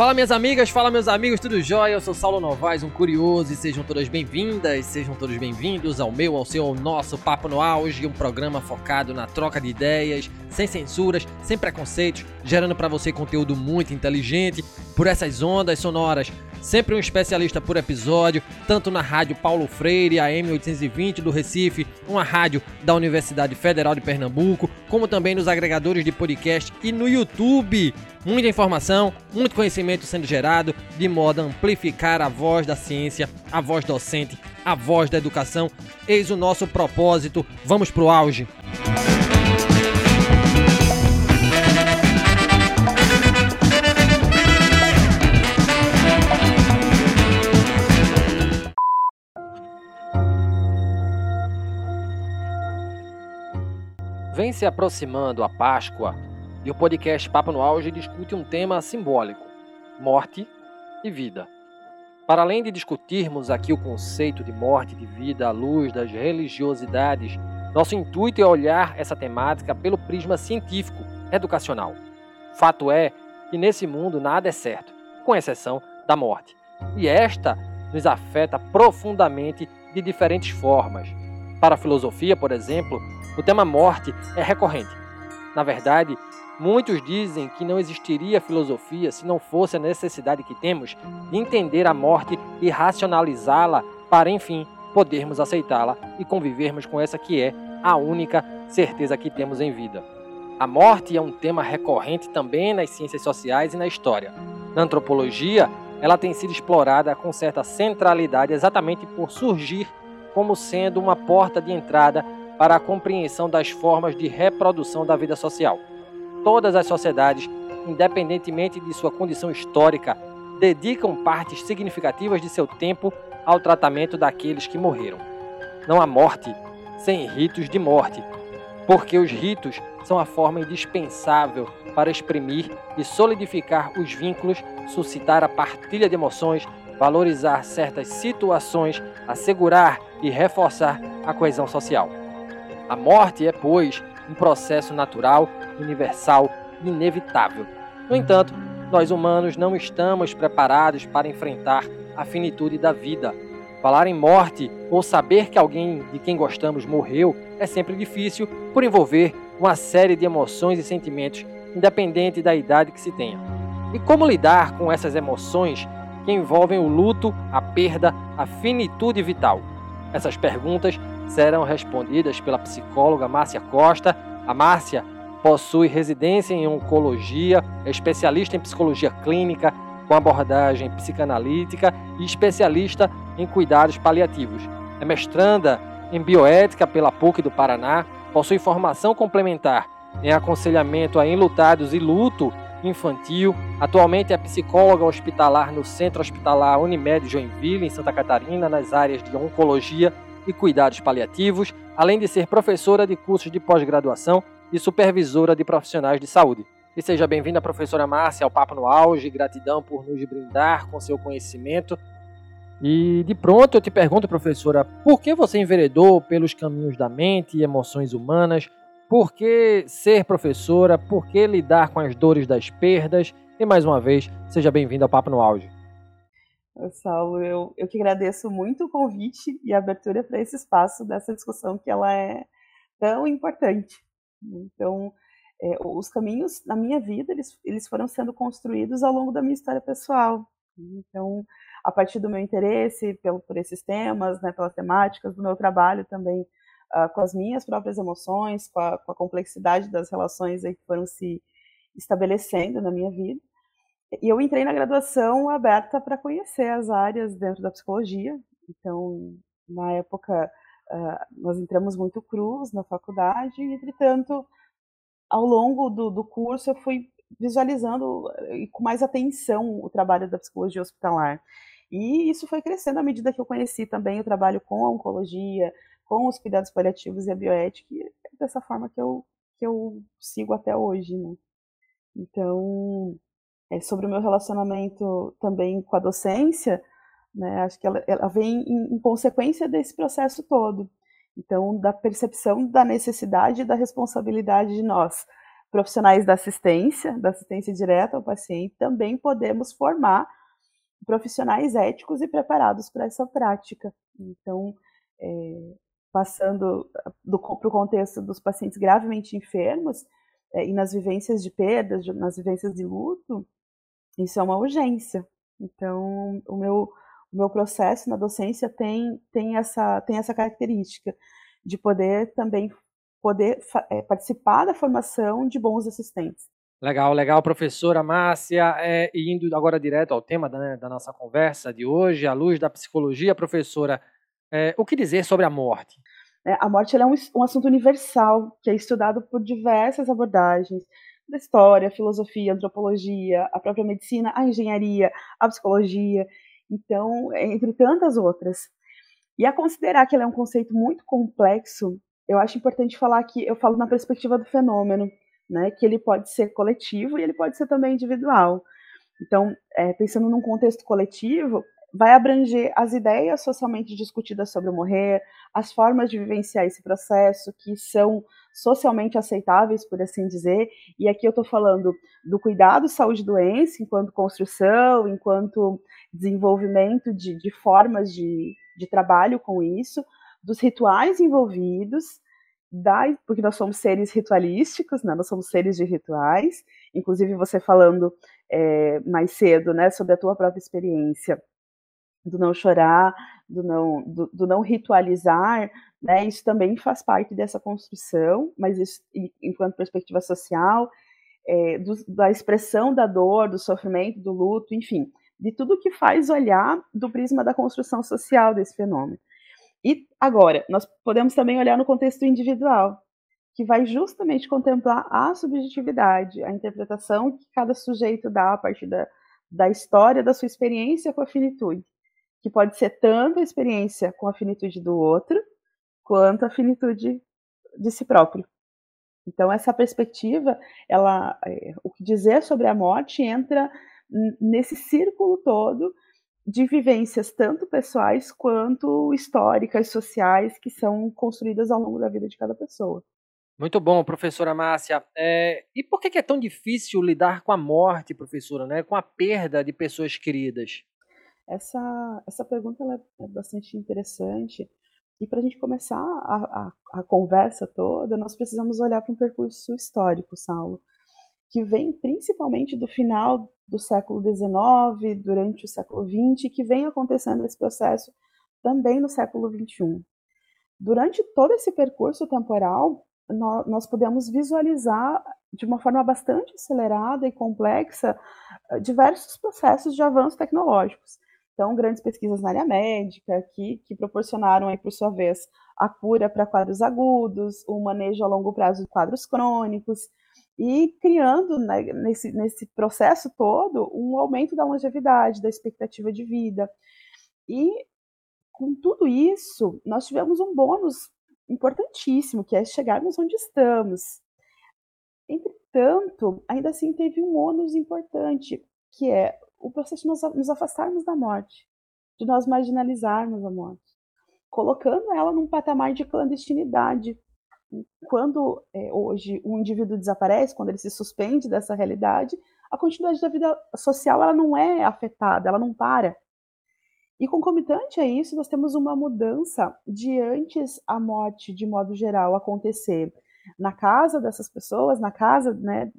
Fala minhas amigas, fala meus amigos, tudo jóia? Eu sou Saulo Novaes, um curioso, e sejam todas bem-vindas, sejam todos bem-vindos ao meu, ao seu, ao nosso Papo no Auge, um programa focado na troca de ideias, sem censuras, sem preconceitos, gerando para você conteúdo muito inteligente por essas ondas sonoras sempre um especialista por episódio, tanto na rádio Paulo Freire, AM 820 do Recife, uma rádio da Universidade Federal de Pernambuco, como também nos agregadores de podcast e no YouTube. Muita informação, muito conhecimento sendo gerado, de modo a amplificar a voz da ciência, a voz docente, a voz da educação. Eis o nosso propósito. Vamos pro auge. Vem se aproximando a Páscoa e o podcast Papo no Auge discute um tema simbólico: morte e vida. Para além de discutirmos aqui o conceito de morte e de vida à luz das religiosidades, nosso intuito é olhar essa temática pelo prisma científico, educacional. Fato é que nesse mundo nada é certo, com exceção da morte. E esta nos afeta profundamente de diferentes formas. Para a filosofia, por exemplo, o tema morte é recorrente. Na verdade, muitos dizem que não existiria filosofia se não fosse a necessidade que temos de entender a morte e racionalizá-la para, enfim, podermos aceitá-la e convivermos com essa que é a única certeza que temos em vida. A morte é um tema recorrente também nas ciências sociais e na história. Na antropologia, ela tem sido explorada com certa centralidade exatamente por surgir como sendo uma porta de entrada para a compreensão das formas de reprodução da vida social. Todas as sociedades, independentemente de sua condição histórica, dedicam partes significativas de seu tempo ao tratamento daqueles que morreram. Não há morte sem ritos de morte, porque os ritos são a forma indispensável para exprimir e solidificar os vínculos, suscitar a partilha de emoções, valorizar certas situações, assegurar e reforçar a coesão social. A morte é, pois, um processo natural, universal inevitável. No entanto, nós humanos não estamos preparados para enfrentar a finitude da vida. Falar em morte ou saber que alguém de quem gostamos morreu é sempre difícil por envolver uma série de emoções e sentimentos, independente da idade que se tenha. E como lidar com essas emoções que envolvem o luto, a perda, a finitude vital? Essas perguntas serão respondidas pela psicóloga Márcia Costa. A Márcia possui residência em oncologia, é especialista em psicologia clínica com abordagem psicanalítica e especialista em cuidados paliativos. É mestranda em bioética pela PUC do Paraná, possui formação complementar em aconselhamento a enlutados e luto infantil. Atualmente é psicóloga hospitalar no Centro Hospitalar Unimed Joinville, em Santa Catarina, nas áreas de oncologia e cuidados paliativos, além de ser professora de cursos de pós-graduação e supervisora de profissionais de saúde. E seja bem-vinda, professora Márcia, ao Papo no Auge. Gratidão por nos brindar com seu conhecimento. E de pronto eu te pergunto, professora, por que você enveredou pelos caminhos da mente e emoções humanas? Por que ser professora? Por que lidar com as dores das perdas? E mais uma vez, seja bem-vinda ao Papo no Auge. Saulo, eu, eu que agradeço muito o convite e a abertura para esse espaço dessa discussão que ela é tão importante. Então, é, os caminhos na minha vida, eles, eles foram sendo construídos ao longo da minha história pessoal. Então, a partir do meu interesse pelo, por esses temas, né, pelas temáticas do meu trabalho também, uh, com as minhas próprias emoções, com a, com a complexidade das relações que foram se estabelecendo na minha vida, e eu entrei na graduação aberta para conhecer as áreas dentro da psicologia. Então, na época, uh, nós entramos muito cruz na faculdade, e, entretanto, ao longo do, do curso, eu fui visualizando e com mais atenção o trabalho da psicologia hospitalar. E isso foi crescendo à medida que eu conheci também o trabalho com a oncologia, com os cuidados paliativos e a bioética, e é dessa forma que eu, que eu sigo até hoje, né? Então, é, sobre o meu relacionamento também com a docência, né, acho que ela, ela vem em, em, consequência desse processo todo. Então, da percepção da necessidade e da responsabilidade de nós profissionais da assistência, da assistência direta ao paciente, também podemos formar profissionais éticos e preparados para essa prática. Então, é, passando para o contexto dos pacientes gravemente enfermos é, e nas vivências de perdas, nas vivências de luto, isso é uma urgência. Então, o meu, o meu processo na docência tem, tem, essa, tem essa característica de poder também poder é, participar da formação de bons assistentes. Legal, legal, professora Márcia. É, indo agora direto ao tema da, né, da, nossa conversa de hoje, à luz da psicologia, professora, é, o que dizer sobre a morte? É, a morte é um, um, assunto universal que é estudado por diversas abordagens da história, a filosofia, a antropologia, a própria medicina, a engenharia, a psicologia, então, entre tantas outras. E a considerar que ela é um conceito muito complexo, eu acho importante falar que eu falo na perspectiva do fenômeno, né, que ele pode ser coletivo e ele pode ser também individual. Então, é, pensando num contexto coletivo, vai abranger as ideias socialmente discutidas sobre o morrer, as formas de vivenciar esse processo que são socialmente aceitáveis, por assim dizer. E aqui eu estou falando do cuidado saúde-doença enquanto construção, enquanto desenvolvimento de, de formas de, de trabalho com isso, dos rituais envolvidos, da, porque nós somos seres ritualísticos, né? nós somos seres de rituais. Inclusive, você falando é, mais cedo né, sobre a tua própria experiência do não chorar, do não, do, do não ritualizar, né, isso também faz parte dessa construção, mas isso, enquanto perspectiva social, é, do, da expressão da dor, do sofrimento, do luto, enfim, de tudo que faz olhar do prisma da construção social desse fenômeno. E agora, nós podemos também olhar no contexto individual, que vai justamente contemplar a subjetividade, a interpretação que cada sujeito dá a partir da, da história, da sua experiência com a finitude, que pode ser tanto a experiência com a finitude do outro, quanto a finitude de si próprio. Então, essa perspectiva, ela, é, o que dizer sobre a morte entra nesse círculo todo de vivências tanto pessoais quanto históricas, sociais, que são construídas ao longo da vida de cada pessoa. Muito bom, professora Márcia. É, e por que é tão difícil lidar com a morte, professora, né? com a perda de pessoas queridas? Essa, essa pergunta é bastante interessante. E para a gente começar a, a, a, conversa toda, nós precisamos olhar para um percurso histórico, Saulo, que vem principalmente do final do século XIX, durante o século XX, que vem acontecendo esse processo também no século XXI. Durante todo esse percurso temporal, nós, nós podemos visualizar de uma forma bastante acelerada e complexa eh, diversos processos de avanços tecnológicos. Então, grandes pesquisas na área médica, que, que proporcionaram, aí, por sua vez, a cura para quadros agudos, o manejo a longo prazo de quadros crônicos, e criando né, nesse, nesse processo todo um aumento da longevidade, da expectativa de vida. E com tudo isso, nós tivemos um bônus importantíssimo, que é chegarmos onde estamos. Entretanto, ainda assim teve um ônus importante, que é o processo de nos afastarmos da morte, de nós marginalizarmos a morte, colocando ela num patamar de clandestinidade, quando é, hoje um indivíduo desaparece, quando ele se suspende dessa realidade, a continuidade da vida social ela não é afetada, ela não para. E concomitante a isso, nós temos uma mudança de antes a morte, de modo geral, acontecer na casa dessas pessoas, na casa, né,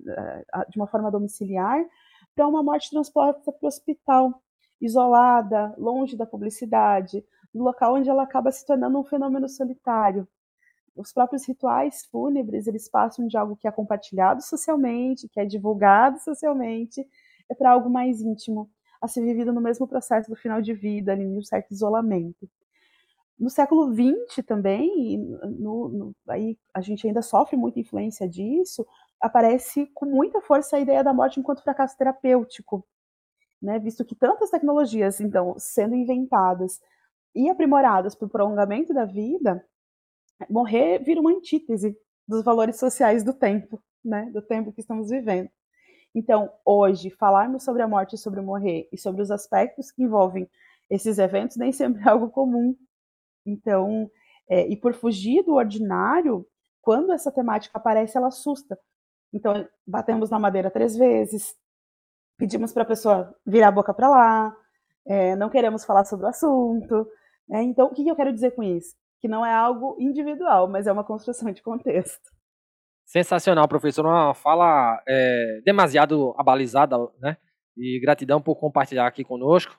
de uma forma domiciliar, para uma morte transposta para o hospital, isolada, longe da publicidade, no local onde ela acaba se tornando um fenômeno solitário, os próprios rituais fúnebres, eles passam de algo que é compartilhado socialmente, que é divulgado socialmente, é para algo mais íntimo, a ser vivido no mesmo processo do final de vida, em um certo isolamento. No século XX também, no, no, aí a gente ainda sofre muita influência disso, aparece com muita força a ideia da morte enquanto fracasso terapêutico, né? visto que tantas tecnologias, então, sendo inventadas e aprimoradas para o prolongamento da vida, morrer vira uma antítese dos valores sociais do tempo, né? Do tempo que estamos vivendo. Então, hoje, falarmos sobre a morte e sobre o morrer e sobre os aspectos que envolvem esses eventos nem sempre é algo comum. Então, é, e por fugir do ordinário, quando essa temática aparece, ela assusta, Então, batemos na madeira três vezes, pedimos para a pessoa virar a boca para lá, é, não queremos falar sobre o assunto. Né? Então, o que eu quero dizer com isso? Que não é algo individual, mas é uma construção de contexto. Sensacional, professor. Uma fala é, demasiado abalizada, né? E gratidão por compartilhar aqui conosco.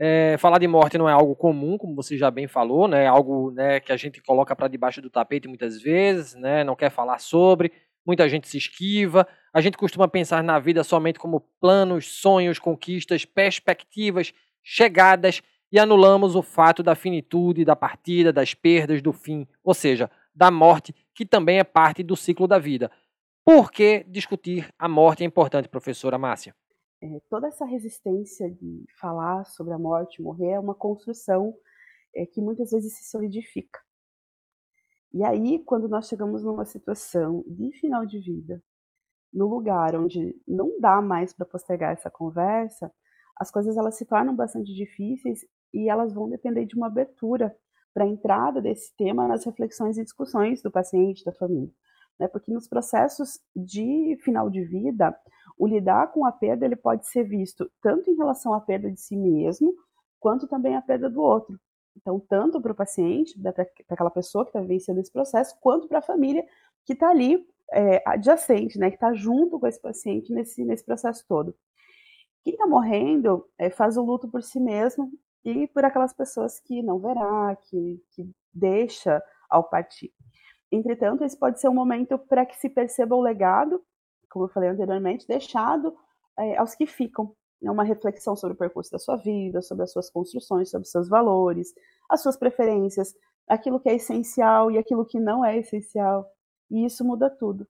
É, falar de morte não é algo comum, como você já bem falou, né? É algo né, que a gente coloca para debaixo do tapete muitas vezes, né? Não quer falar sobre. Muita gente se esquiva. A gente costuma pensar na vida somente como planos, sonhos, conquistas, perspectivas, chegadas e anulamos o fato da finitude, da partida, das perdas, do fim, ou seja, da morte, que também é parte do ciclo da vida. Por que discutir a morte é importante, professora Márcia? É, toda essa resistência de falar sobre a morte, morrer, é uma construção é, que muitas vezes se solidifica. E aí, quando nós chegamos numa situação de final de vida, no lugar onde não dá mais para postergar essa conversa, as coisas elas se tornam bastante difíceis e elas vão depender de uma abertura para a entrada desse tema nas reflexões e discussões do paciente, da família. Né? Porque nos processos de final de vida, o lidar com a perda ele pode ser visto tanto em relação à perda de si mesmo, quanto também à perda do outro. Então, tanto para o paciente, para aquela pessoa que está vivenciando esse processo, quanto para a família que está ali é, adjacente, né, que está junto com esse paciente nesse, nesse processo todo. Quem está morrendo é, faz o luto por si mesmo e por aquelas pessoas que não verá, que, que deixa ao partir. Entretanto, esse pode ser um momento para que se perceba o legado como eu falei anteriormente, deixado é, aos que ficam. É uma reflexão sobre o percurso da sua vida, sobre as suas construções, sobre os seus valores, as suas preferências, aquilo que é essencial e aquilo que não é essencial. E isso muda tudo.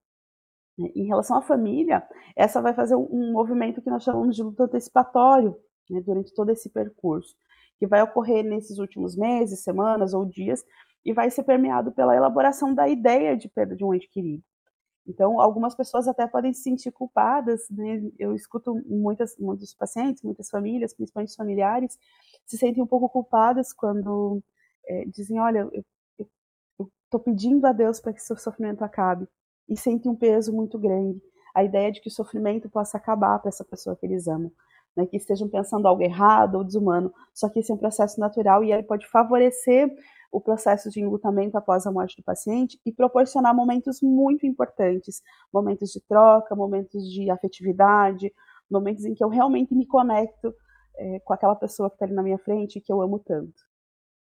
Em relação à família, essa vai fazer um movimento que nós chamamos de luta antecipatório né, durante todo esse percurso, que vai ocorrer nesses últimos meses, semanas ou dias, e vai ser permeado pela elaboração da ideia de perda de um ente querido. Então, algumas pessoas até podem se sentir culpadas, né? Eu escuto muitas, muitos pacientes, muitas famílias, principalmente familiares, se sentem um pouco culpadas quando é, dizem: Olha, eu estou pedindo a Deus para que seu sofrimento acabe, e sentem um peso muito grande. A ideia de que o sofrimento possa acabar para essa pessoa que eles amam. Né, que estejam pensando algo errado ou desumano, só que esse é um processo natural e ele pode favorecer o processo de enlutamento após a morte do paciente e proporcionar momentos muito importantes, momentos de troca, momentos de afetividade, momentos em que eu realmente me conecto é, com aquela pessoa que está ali na minha frente e que eu amo tanto.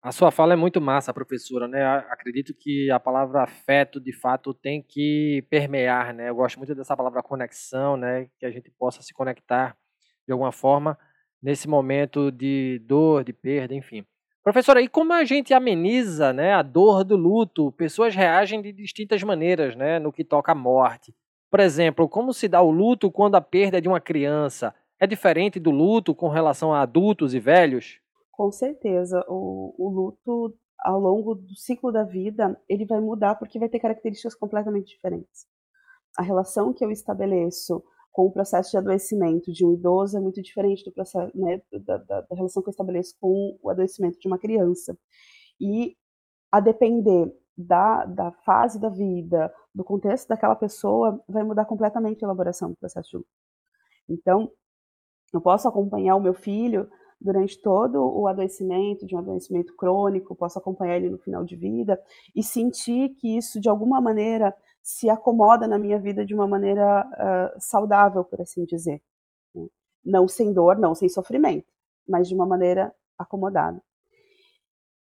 A sua fala é muito massa, professora, né? Acredito que a palavra afeto, de fato, tem que permear, né? Eu gosto muito dessa palavra conexão, né? Que a gente possa se conectar de alguma forma nesse momento de dor, de perda, enfim. Professora, e como a gente ameniza né, a dor do luto? Pessoas reagem de distintas maneiras né, no que toca à morte. Por exemplo, como se dá o luto quando a perda é de uma criança? É diferente do luto com relação a adultos e velhos? Com certeza. O, o luto, ao longo do ciclo da vida, ele vai mudar porque vai ter características completamente diferentes. A relação que eu estabeleço com o processo de adoecimento de um idoso é muito diferente do processo, né, da, da, da relação que eu estabeleço com o adoecimento de uma criança. E a depender da, da fase da vida, do contexto daquela pessoa, vai mudar completamente a elaboração do processo de luto. Então, eu posso acompanhar o meu filho durante todo o adoecimento, de um adoecimento crônico, posso acompanhar ele no final de vida e sentir que isso, de alguma maneira, se acomoda na minha vida de uma maneira uh, saudável, por assim dizer. Né? Não sem dor, não sem sofrimento, mas de uma maneira acomodada.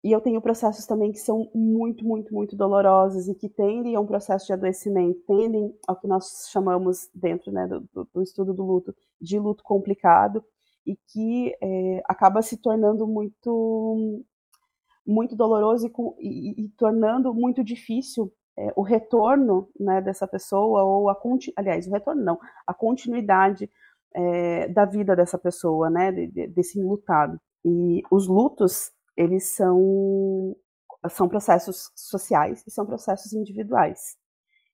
E eu tenho processos também que são muito, muito, muito dolorosos e que tendem a um processo de adoecimento, tendem ao que nós chamamos dentro né, do, do, estudo do luto de luto complicado e que é, acaba se tornando muito, muito doloroso e, e, e tornando muito difícil é, o retorno né, dessa pessoa, ou a aliás, o retorno não, a continuidade é, da vida dessa pessoa, né, de, de, desse enlutado. E os lutos, eles são, são processos sociais e são processos individuais.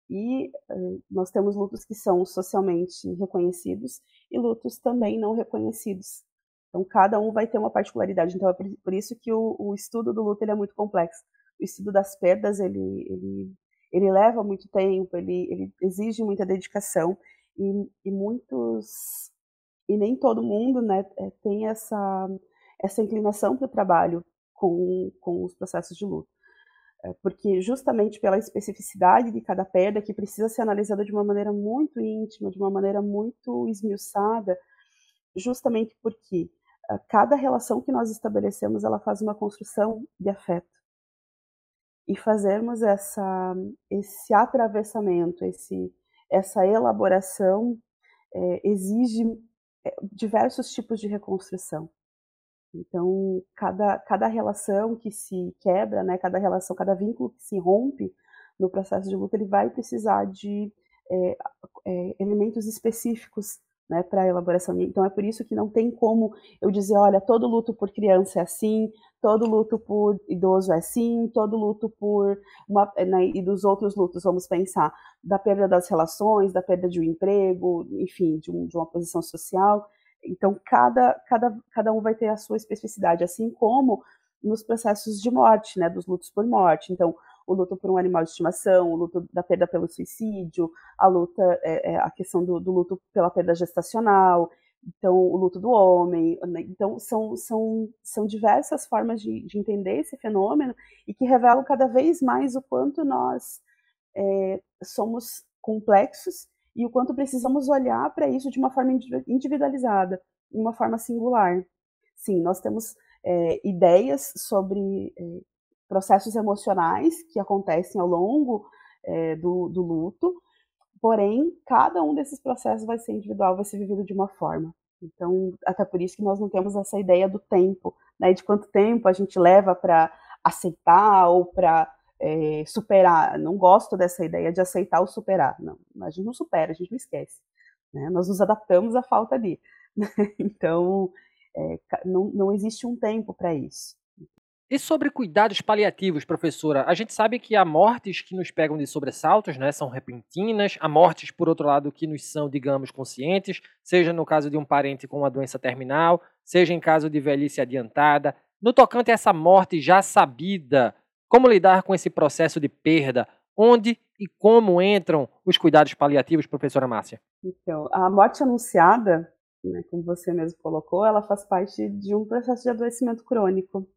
E uh, nós temos lutos que são socialmente reconhecidos e lutos também não reconhecidos. Então, cada um vai ter uma particularidade. Então, é por, isso que o, o estudo do luto ele é muito complexo. O estudo das perdas, ele, ele ele leva muito tempo, ele, ele exige muita dedicação e, e muitos e nem todo mundo né, é, tem essa, essa inclinação para o trabalho com, com os processos de luto. É, porque justamente pela especificidade de cada perda, que precisa ser analisada de uma maneira muito íntima, de uma maneira muito esmiuçada, justamente porque é, cada relação que nós estabelecemos, ela faz uma construção de afeto. E fazermos essa, esse atravessamento, esse, essa elaboração, é, exige é, diversos tipos de reconstrução. Então, cada, cada relação que se quebra, né, cada relação, cada vínculo que se rompe no processo de luta, ele vai precisar de é, é, elementos específicos né, para a elaboração. Então, é por isso que não tem como eu dizer, olha, todo luto por criança é assim, todo luto por idoso é assim, todo luto por uma, né, e dos outros lutos, vamos pensar, da perda das relações, da perda de um emprego, enfim, de, um, de uma posição social. Então, cada, cada, cada um vai ter a sua especificidade, assim como nos processos de morte, né, dos lutos por morte. Então, o luto por um animal de estimação, o luto da perda pelo suicídio, a luta, é, é, a questão do, do, luto pela perda gestacional, então o luto do homem. Né? Então, são, são, são diversas formas de, de entender esse fenômeno e que revelam cada vez mais o quanto nós é, somos complexos e o quanto precisamos olhar para isso de uma forma individualizada, de uma forma singular. Sim, nós temos é, ideias sobre é, processos emocionais que acontecem ao longo é, do, do luto, porém, cada um desses processos vai ser individual, vai ser vivido de uma forma. Então, até por isso que nós não temos essa ideia do tempo, né, de quanto tempo a gente leva para aceitar ou para é, superar. Não gosto dessa ideia de aceitar ou superar. Não, a gente não supera, a gente não esquece. Né? Nós nos adaptamos à falta ali. então, é, não, não existe um tempo para isso. E sobre cuidados paliativos, professora, a gente sabe que há mortes que nos pegam de sobressaltos, né, são repentinas, há mortes, por outro lado, que nos são, digamos, conscientes, seja no caso de um parente com uma doença terminal, seja em caso de velhice adiantada. No tocante a essa morte já sabida, como lidar com esse processo de perda? Onde e como entram os cuidados paliativos, professora Márcia? Então, a morte anunciada, né, como você mesmo colocou, ela faz parte de um processo de adoecimento crônico,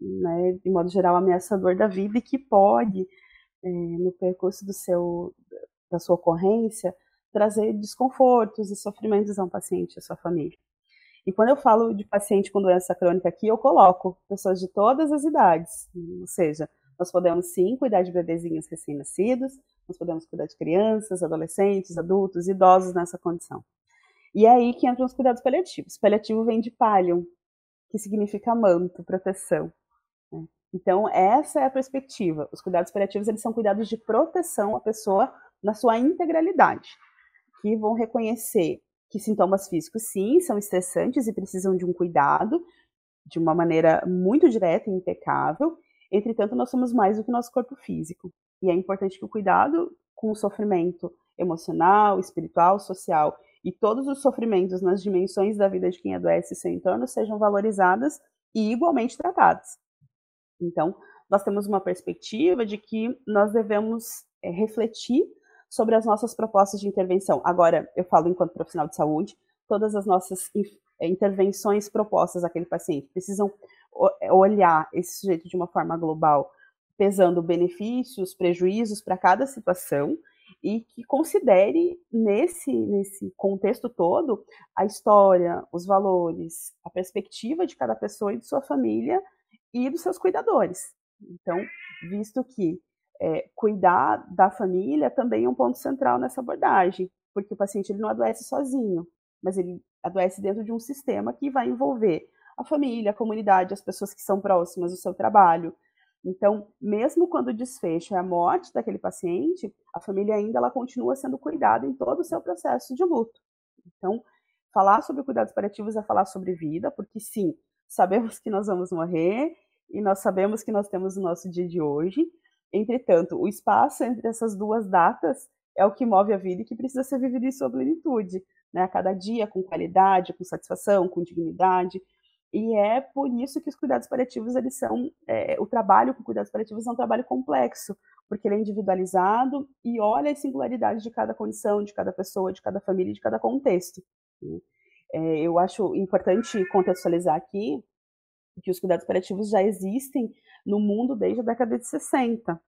né, de modo geral ameaçador da vida e que pode, é, no percurso do seu, da sua ocorrência, trazer desconfortos e sofrimentos a um paciente e a sua família. E quando eu falo de paciente com doença crônica aqui, eu coloco pessoas de todas as idades, ou seja, nós podemos sim cuidar de bebezinhos recém-nascidos, nós podemos cuidar de crianças, adolescentes, adultos, idosos nessa condição. E é aí que entram os cuidados paliativos. Paliativo vem de pallium, que significa manto, proteção. Né? Então, essa é a perspectiva. Os cuidados paliativos eles são cuidados de proteção à pessoa na sua integralidade, que vão reconhecer que sintomas físicos, sim, são estressantes e precisam de um cuidado de uma maneira muito direta e impecável. Entretanto, nós somos mais do que nosso corpo físico. E é importante que o cuidado com o sofrimento emocional, espiritual, social e todos os sofrimentos nas dimensões da vida de quem adoece e seu entorno sejam valorizadas e igualmente tratadas. Então, nós temos uma perspectiva de que nós devemos é, refletir sobre as nossas propostas de intervenção. Agora, eu falo enquanto profissional de saúde, todas as nossas é, intervenções propostas àquele paciente precisam é, olhar esse sujeito de uma forma global, pesando benefícios, prejuízos para cada situação e que considere nesse nesse contexto todo a história, os valores, a perspectiva de cada pessoa e de sua família e dos seus cuidadores. Então, visto que é, cuidar da família também é um ponto central nessa abordagem, porque o paciente ele não adoece sozinho, mas ele adoece dentro de um sistema que vai envolver a família, a comunidade, as pessoas que são próximas, o seu trabalho. Então, mesmo quando o desfecho é a morte daquele paciente, a família ainda ela continua sendo cuidada em todo o seu processo de luto. Então, falar sobre cuidados paliativos é falar sobre vida, porque sim, sabemos que nós vamos morrer e nós sabemos que nós temos o nosso dia de hoje, Entretanto, o espaço entre essas duas datas é o que move a vida e que precisa ser vivido em sua plenitude, né? A cada dia, com qualidade, com satisfação, com dignidade. E é por isso que os cuidados paliativos, eles são, é, o trabalho com cuidados paliativos é um trabalho complexo, porque ele é individualizado e olha as singularidades de cada condição, de cada pessoa, de cada família, de cada contexto. Né? É, eu acho importante contextualizar aqui que os cuidados paliativos já existem no mundo desde a década de 60.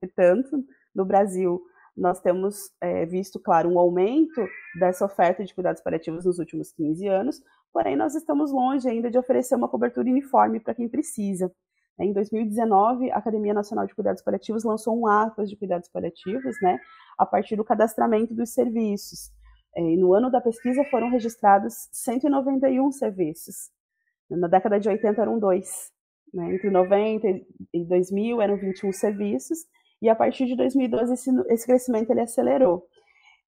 Portanto, no Brasil, nós temos é, visto, claro, um aumento dessa oferta de cuidados paliativos nos últimos 15 anos, porém nós estamos longe ainda de oferecer uma cobertura uniforme para quem precisa. Em 2019, a Academia Nacional de Cuidados Paliativos lançou um Atlas de Cuidados Paliativos, né, a partir do cadastramento dos serviços. É, e no ano da pesquisa foram registrados 191 serviços. Na década de 80 eram dois. Né? Entre 90 e 2000 eram 21 serviços, e a partir de 2012 esse, esse crescimento ele acelerou.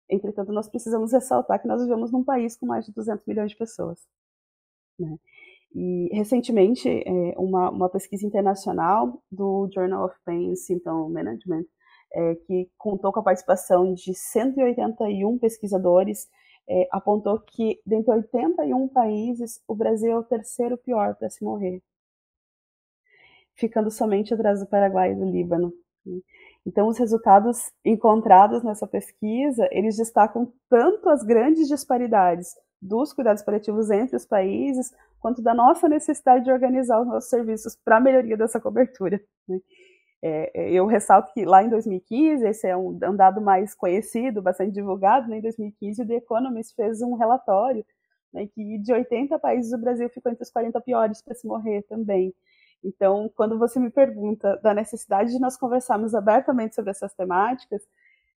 Entretanto, nós precisamos ressaltar que nós vivemos num país com mais de 200 milhões de pessoas. Né? E recentemente, é, uma, uma, pesquisa internacional do Journal of Pain Symptom Management, é, que contou com a participação de 181 pesquisadores, é, apontou que, dentre 81 países, o Brasil é o terceiro pior para se morrer, ficando somente atrás do Paraguai e do Líbano. Então, os resultados encontrados nessa pesquisa, eles destacam tanto as grandes disparidades dos cuidados paliativos entre os países, quanto da nossa necessidade de organizar os nossos serviços para a melhoria dessa cobertura. Né? É, é, eu ressalto que lá em 2015, esse é um, um dado mais conhecido, bastante divulgado, né? em 2015 o The Economist fez um relatório né, que de 80 países o Brasil ficou entre os 40 piores para se morrer também. Então, quando você me pergunta da necessidade de nós conversarmos abertamente sobre essas temáticas,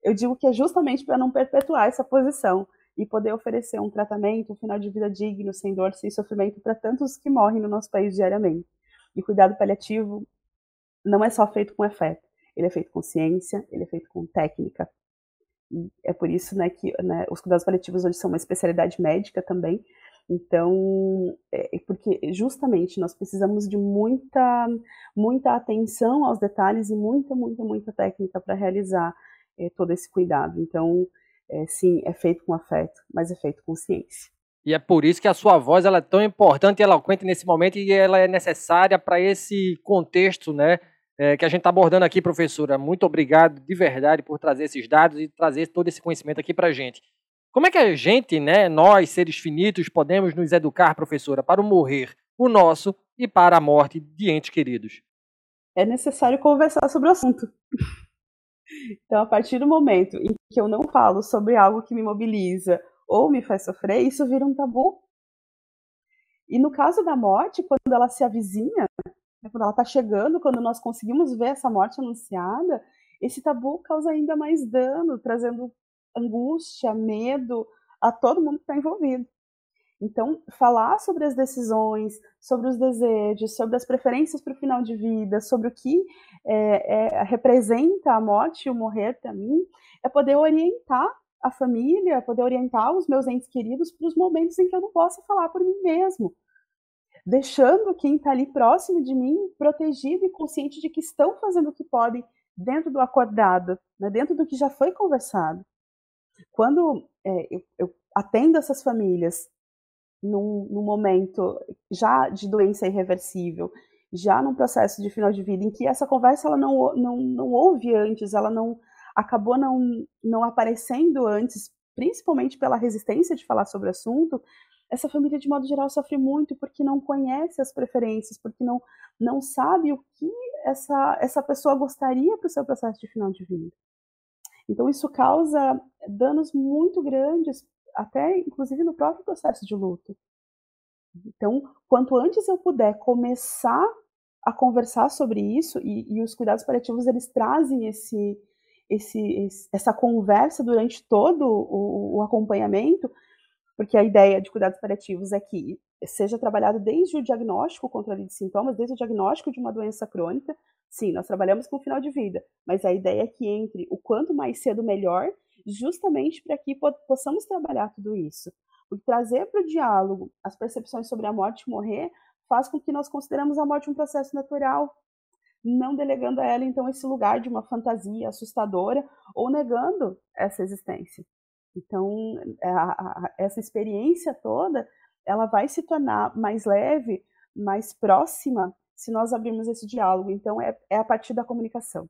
eu digo que é justamente para não perpetuar essa posição e poder oferecer um tratamento, um final de vida digno, sem dor, sem sofrimento para tantos que morrem no nosso país diariamente. E cuidado paliativo não é só feito com afeto, ele é feito com ciência, ele é feito com técnica. E é por isso né, que né, os cuidados paliativos hoje são uma especialidade médica também, então, é, porque justamente nós precisamos de muita, muita atenção aos detalhes e muita, muita, muita técnica para realizar é, todo esse cuidado. Então, é, sim, é feito com afeto, mas é feito com ciência. E é por isso que a sua voz ela é tão importante e eloquente nesse momento e ela é necessária para esse contexto, né? É, que a gente está abordando aqui, professora. Muito obrigado de verdade por trazer esses dados e trazer todo esse conhecimento aqui para a gente. Como é que a gente, né, nós, seres finitos, podemos nos educar, professora, para o morrer, o nosso e para a morte de entes queridos? É necessário conversar sobre o assunto. Então, a partir do momento em que eu não falo sobre algo que me mobiliza ou me faz sofrer, isso vira um tabu. E no caso da morte, quando ela se avizinha, né, quando ela está chegando, quando nós conseguimos ver essa morte anunciada, esse tabu causa ainda mais dano, trazendo angústia, medo a todo mundo que está envolvido. Então, falar sobre as decisões, sobre os desejos, sobre as preferências para o final de vida, sobre o que é, é, representa a morte e o morrer para mim, é poder orientar a família, poder orientar os meus entes queridos para os momentos em que eu não posso falar por mim mesmo. Deixando quem está ali próximo de mim protegido e consciente de que estão fazendo o que podem dentro do acordado, né, dentro do que já foi conversado. Quando é, eu, eu, atendo essas famílias num, num, momento já de doença irreversível, já num processo de final de vida, em que essa conversa ela não, não, não houve antes, ela não acabou não, não aparecendo antes, principalmente pela resistência de falar sobre o assunto, essa família, de modo geral, sofre muito porque não conhece as preferências, porque não, não sabe o que essa, essa pessoa gostaria para o seu processo de final de vida. Então, isso causa danos muito grandes, até inclusive no próprio processo de luto. Então, quanto antes eu puder começar a conversar sobre isso, e, e os cuidados paliativos eles trazem esse, esse, esse, essa conversa durante todo o, o acompanhamento, porque a ideia de cuidados paliativos é que seja trabalhado desde o diagnóstico, o controle de sintomas, desde o diagnóstico de uma doença crônica, Sim, nós trabalhamos com final de vida, mas a ideia é que entre o quanto mais cedo melhor, justamente para que possamos trabalhar tudo isso. Porque trazer para o diálogo as percepções sobre a morte e morrer faz com que nós consideramos a morte um processo natural, não delegando a ela então esse lugar de uma fantasia assustadora ou negando essa existência. Então, a, a, essa experiência toda, ela vai se tornar mais leve, mais próxima se nós abrirmos esse diálogo. Então, é, é a partir da comunicação.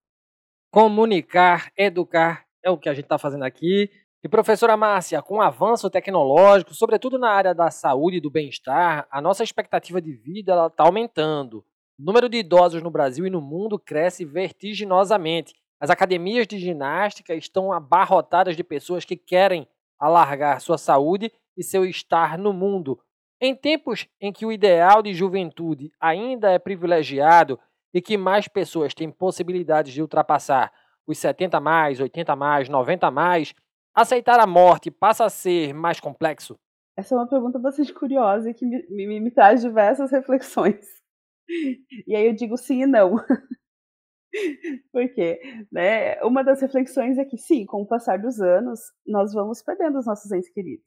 comunicar, educar, é o que a gente está fazendo aqui. E professora Márcia, com o avanço tecnológico, sobretudo na área da saúde e do bem-estar, a nossa expectativa de vida está aumentando. O número de idosos no Brasil e no mundo cresce vertiginosamente. As academias de ginástica estão abarrotadas de pessoas que querem alargar sua saúde e seu estar no mundo. Em tempos em que o ideal de juventude ainda é privilegiado e que mais pessoas têm possibilidades de ultrapassar os 70 mais, 80 mais, 90 mais, aceitar a morte passa a ser mais complexo? Essa é uma pergunta bastante curiosa e que me, me, me traz diversas reflexões. E aí eu digo sim e não. Por quê? Né? Uma das reflexões é que, sim, com o passar dos anos, nós vamos perdendo os nossos entes queridos.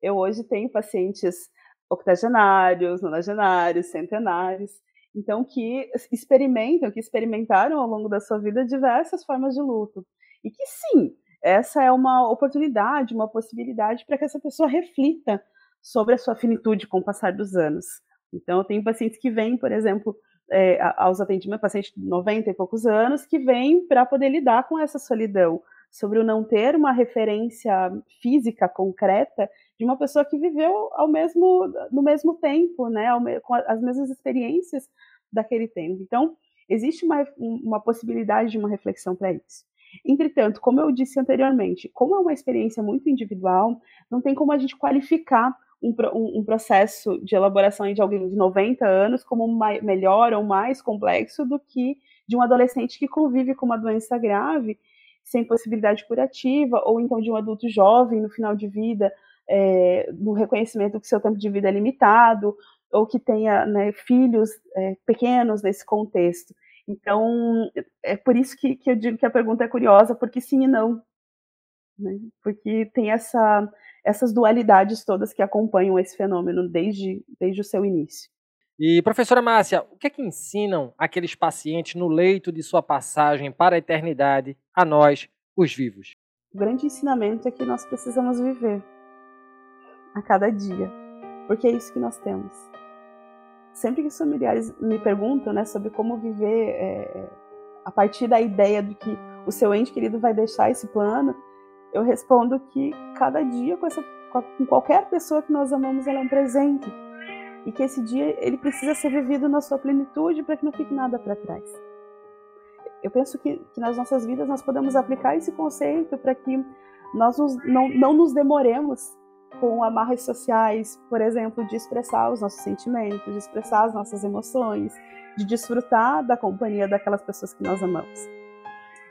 Eu hoje tenho pacientes octogenários, nonagenários, centenários, então que experimentam, que experimentaram ao longo da sua vida diversas formas de luto. E que, sim, essa é uma oportunidade, uma possibilidade para que essa pessoa reflita sobre a sua finitude com o passar dos anos. Então, eu tenho pacientes que vêm, por exemplo, é, aos atendimentos, pacientes de 90 e poucos anos, que vêm para poder lidar com essa solidão, sobre o não ter uma referência física concreta de uma pessoa que viveu ao mesmo, no mesmo tempo, né, com as mesmas experiências daquele tempo. Então, existe uma, uma possibilidade de uma reflexão para isso. Entretanto, como eu disse anteriormente, como é uma experiência muito individual, não tem como a gente qualificar um, um, processo de elaboração de alguém de 90 anos como mais, melhor ou mais complexo do que de um adolescente que convive com uma doença grave, sem possibilidade curativa, ou então de um adulto jovem no final de vida, é, no reconhecimento que seu tempo de vida é limitado, ou que tenha né, filhos é, pequenos nesse contexto. Então, é por isso que, que eu digo que a pergunta é curiosa, porque sim e não. Né? Porque tem essa essas dualidades todas que acompanham esse fenômeno desde, desde o seu início. E, professora Márcia, o que é que ensinam aqueles pacientes no leito de sua passagem para a eternidade a nós, os vivos? O grande ensinamento é que nós precisamos viver a cada dia, porque é isso que nós temos. Sempre que os familiares me perguntam né, sobre como viver é, a partir da ideia de que o seu ente querido vai deixar esse plano, eu respondo que cada dia com, essa, com qualquer pessoa que nós amamos, ela é um presente. E que esse dia ele precisa ser vivido na sua plenitude para que não fique nada para trás. Eu penso que, que, nas nossas vidas nós podemos aplicar esse conceito para que nós nos, não, não nos demoremos com amarras sociais, por exemplo, de expressar os nossos sentimentos, de expressar as nossas emoções, de desfrutar da companhia daquelas pessoas que nós amamos.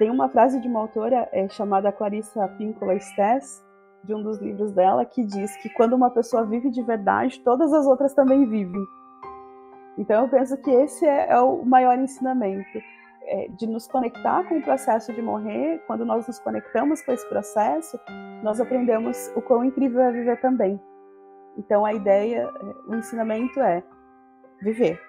Tem uma frase de uma autora é, chamada Clarissa Pinkola Stess, de um dos livros dela, que diz que quando uma pessoa vive de verdade, todas as outras também vivem. Então eu penso que esse é, é o maior ensinamento, é, de nos conectar com o processo de morrer. Quando nós nos conectamos com esse processo, nós aprendemos o quão incrível é viver também. Então a ideia, é, o ensinamento é viver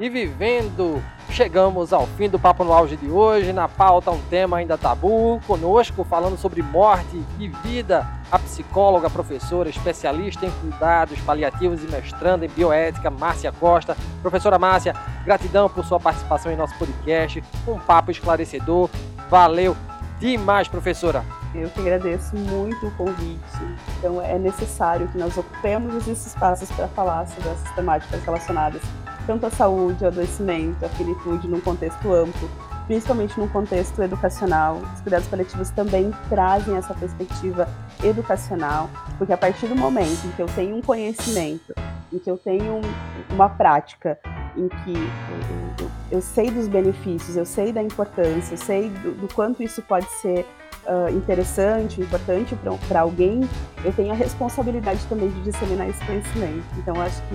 e vivendo. Chegamos ao fim do Papo no Auge de hoje. Na pauta, um tema ainda tabu. Conosco, falando sobre morte e vida, a psicóloga, professora, especialista em cuidados paliativos e mestranda em bioética, Márcia Costa. Professora Márcia, gratidão por sua participação em nosso podcast. Um papo esclarecedor. Valeu demais, professora. Eu que agradeço muito o convite. Então, é necessário que nós ocupemos esses espaços para falar sobre essas temáticas relacionadas tanto à saúde, ao adoecimento, à finitude num contexto amplo, principalmente num contexto educacional. Os cuidados paliativos também trazem essa perspectiva educacional, porque a partir do momento em que eu tenho um conhecimento, em que eu tenho uma prática, em que eu sei dos benefícios, eu sei da importância, eu sei do, do quanto isso pode ser uh, interessante, importante para alguém, eu tenho a responsabilidade também de disseminar esse conhecimento. Então, acho que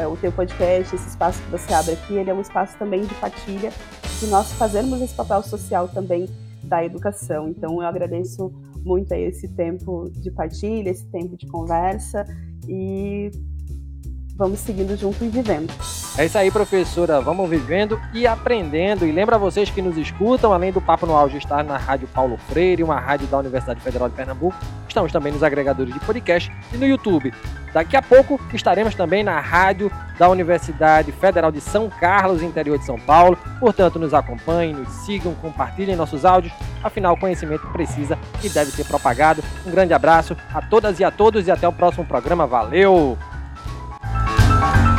uh, o teu podcast, esse espaço que você abre aqui, ele é um espaço também de partilha, de nós fazermos esse papel social também da educação. Então, eu agradeço muito esse tempo de partilha, esse tempo de conversa e vamos seguindo junto e vivendo. É isso aí, professora. Vamos vivendo e aprendendo. E lembra vocês que nos escutam, além do Papo no Auge estar na Rádio Paulo Freire, uma rádio da Universidade Federal de Pernambuco, estamos também nos agregadores de podcast e no YouTube. Daqui a pouco estaremos também na rádio da Universidade Federal de São Carlos, interior de São Paulo. Portanto, nos acompanhem, nos sigam, compartilhem nossos áudios. Afinal, conhecimento precisa e deve ser propagado. Um grande abraço a todas e a todos e até o próximo programa. Valeu! Bye.